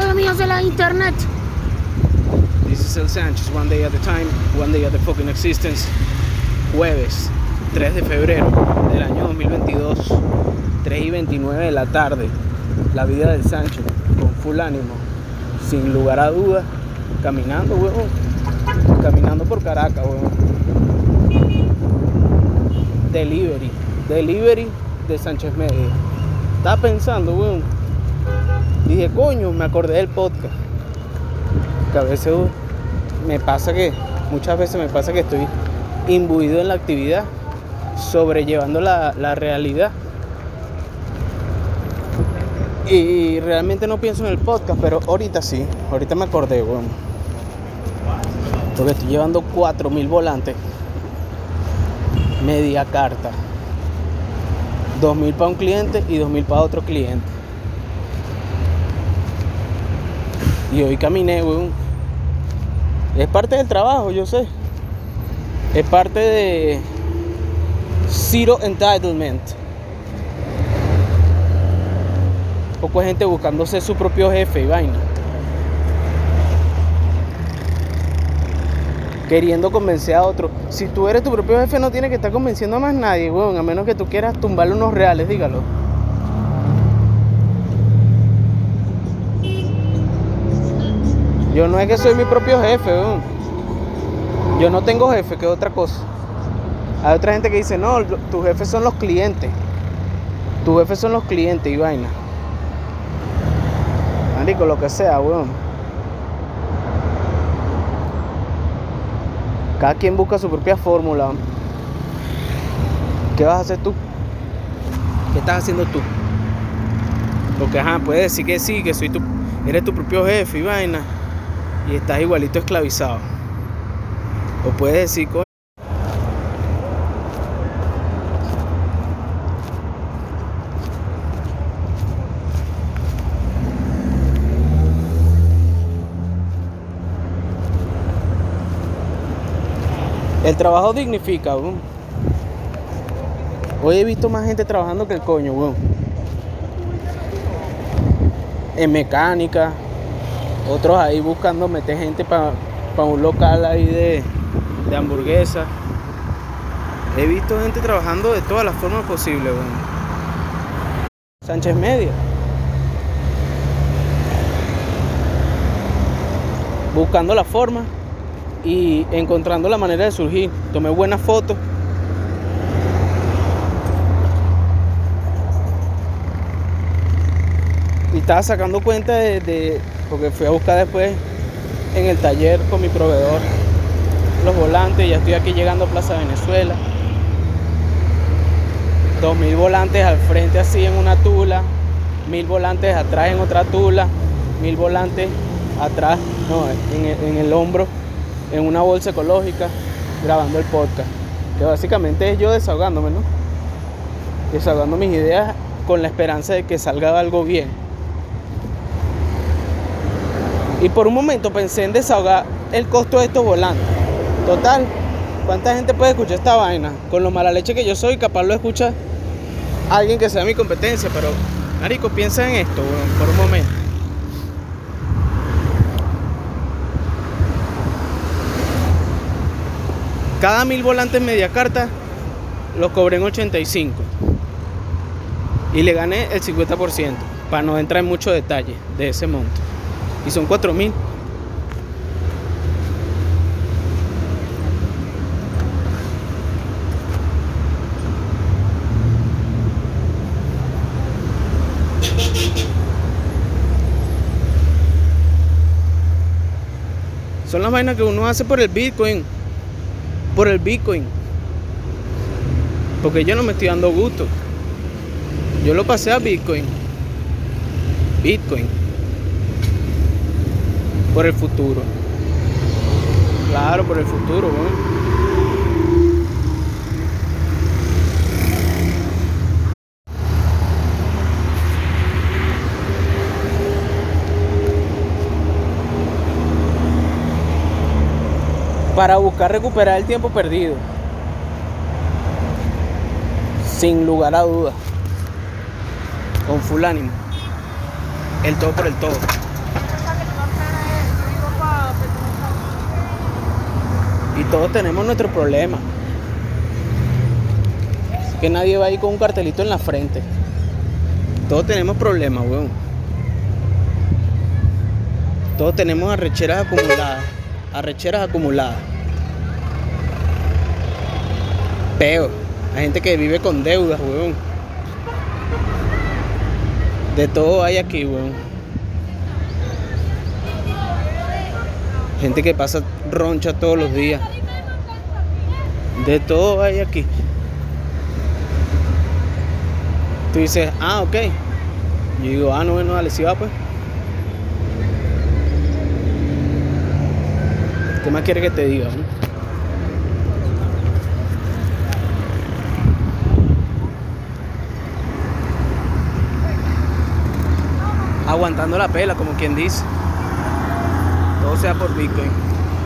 de la internet. This is El Sánchez, one day at a time, one day at the fucking existence. Jueves 3 de febrero del año 2022, 3 y 29 de la tarde. La vida del Sancho, con full ánimo, sin lugar a dudas, caminando. Caminando por Caracas. Delivery, delivery de Sánchez Media. Estaba pensando, weón. Dije, coño, me acordé del podcast. Que a veces uh, me pasa que, muchas veces me pasa que estoy imbuido en la actividad, sobrellevando la, la realidad. Y realmente no pienso en el podcast, pero ahorita sí, ahorita me acordé, weón. Porque estoy llevando 4000 volantes, media carta. 2.000 para un cliente y 2.000 para otro cliente. Y hoy caminé, weón. Es parte del trabajo, yo sé. Es parte de Zero Entitlement. Poco gente buscándose su propio jefe y vaina. queriendo convencer a otro. Si tú eres tu propio jefe, no tienes que estar convenciendo a más nadie, weón. A menos que tú quieras tumbarle unos reales, dígalo. Yo no es que soy mi propio jefe, weón. Yo no tengo jefe, que es otra cosa. Hay otra gente que dice, no, tus jefes son los clientes. Tus jefes son los clientes y vaina. Marico, lo que sea, weón. Cada quien busca su propia fórmula. ¿Qué vas a hacer tú? ¿Qué estás haciendo tú? Porque ajá, puedes decir que sí, que soy tu, eres tu propio jefe y vaina. Y estás igualito esclavizado. O puedes decir, coño. El trabajo dignifica, weón. Hoy he visto más gente trabajando que el coño, weón. En mecánica. Otros ahí buscando meter gente para un local ahí de, de hamburguesa. He visto gente trabajando de todas las formas posibles. Sánchez Media. Buscando la forma y encontrando la manera de surgir. Tomé buenas fotos. Y estaba sacando cuenta de, porque fui a buscar después en el taller con mi proveedor los volantes. Ya estoy aquí llegando a Plaza Venezuela. 2000 volantes al frente así en una tula, mil volantes atrás en otra tula, mil volantes atrás, no, en el hombro en una bolsa ecológica grabando el podcast. Que básicamente es yo desahogándome, ¿no? Desahogando mis ideas con la esperanza de que salga algo bien. Y por un momento pensé en desahogar el costo de estos volantes. Total, ¿cuánta gente puede escuchar esta vaina? Con lo mala leche que yo soy, capaz lo escucha alguien que sea mi competencia, pero Marico, piensa en esto, por un momento. Cada mil volantes media carta los cobré en 85. Y le gané el 50%, para no entrar en mucho detalle de ese monto. Y son 4 mil. Son las vainas que uno hace por el Bitcoin por el Bitcoin. Porque yo no me estoy dando gusto. Yo lo pasé a Bitcoin. Bitcoin. Por el futuro. Claro, por el futuro, para buscar recuperar el tiempo perdido. Sin lugar a dudas. Con full ánimo. El todo por el todo. Todos tenemos nuestro problema. Que nadie va ahí con un cartelito en la frente. Todos tenemos problemas, weón. Todos tenemos arrecheras acumuladas. Arrecheras acumuladas. Peo. Hay gente que vive con deudas, weón. De todo hay aquí, weón. Gente que pasa roncha todos los días. De todo hay aquí. Tú dices, ah, ok. Yo digo, ah, no, bueno, dale, si va pues. ¿Qué más quiere que te diga? no? Aguantando la pela, como quien dice. Todo sea por Bitcoin.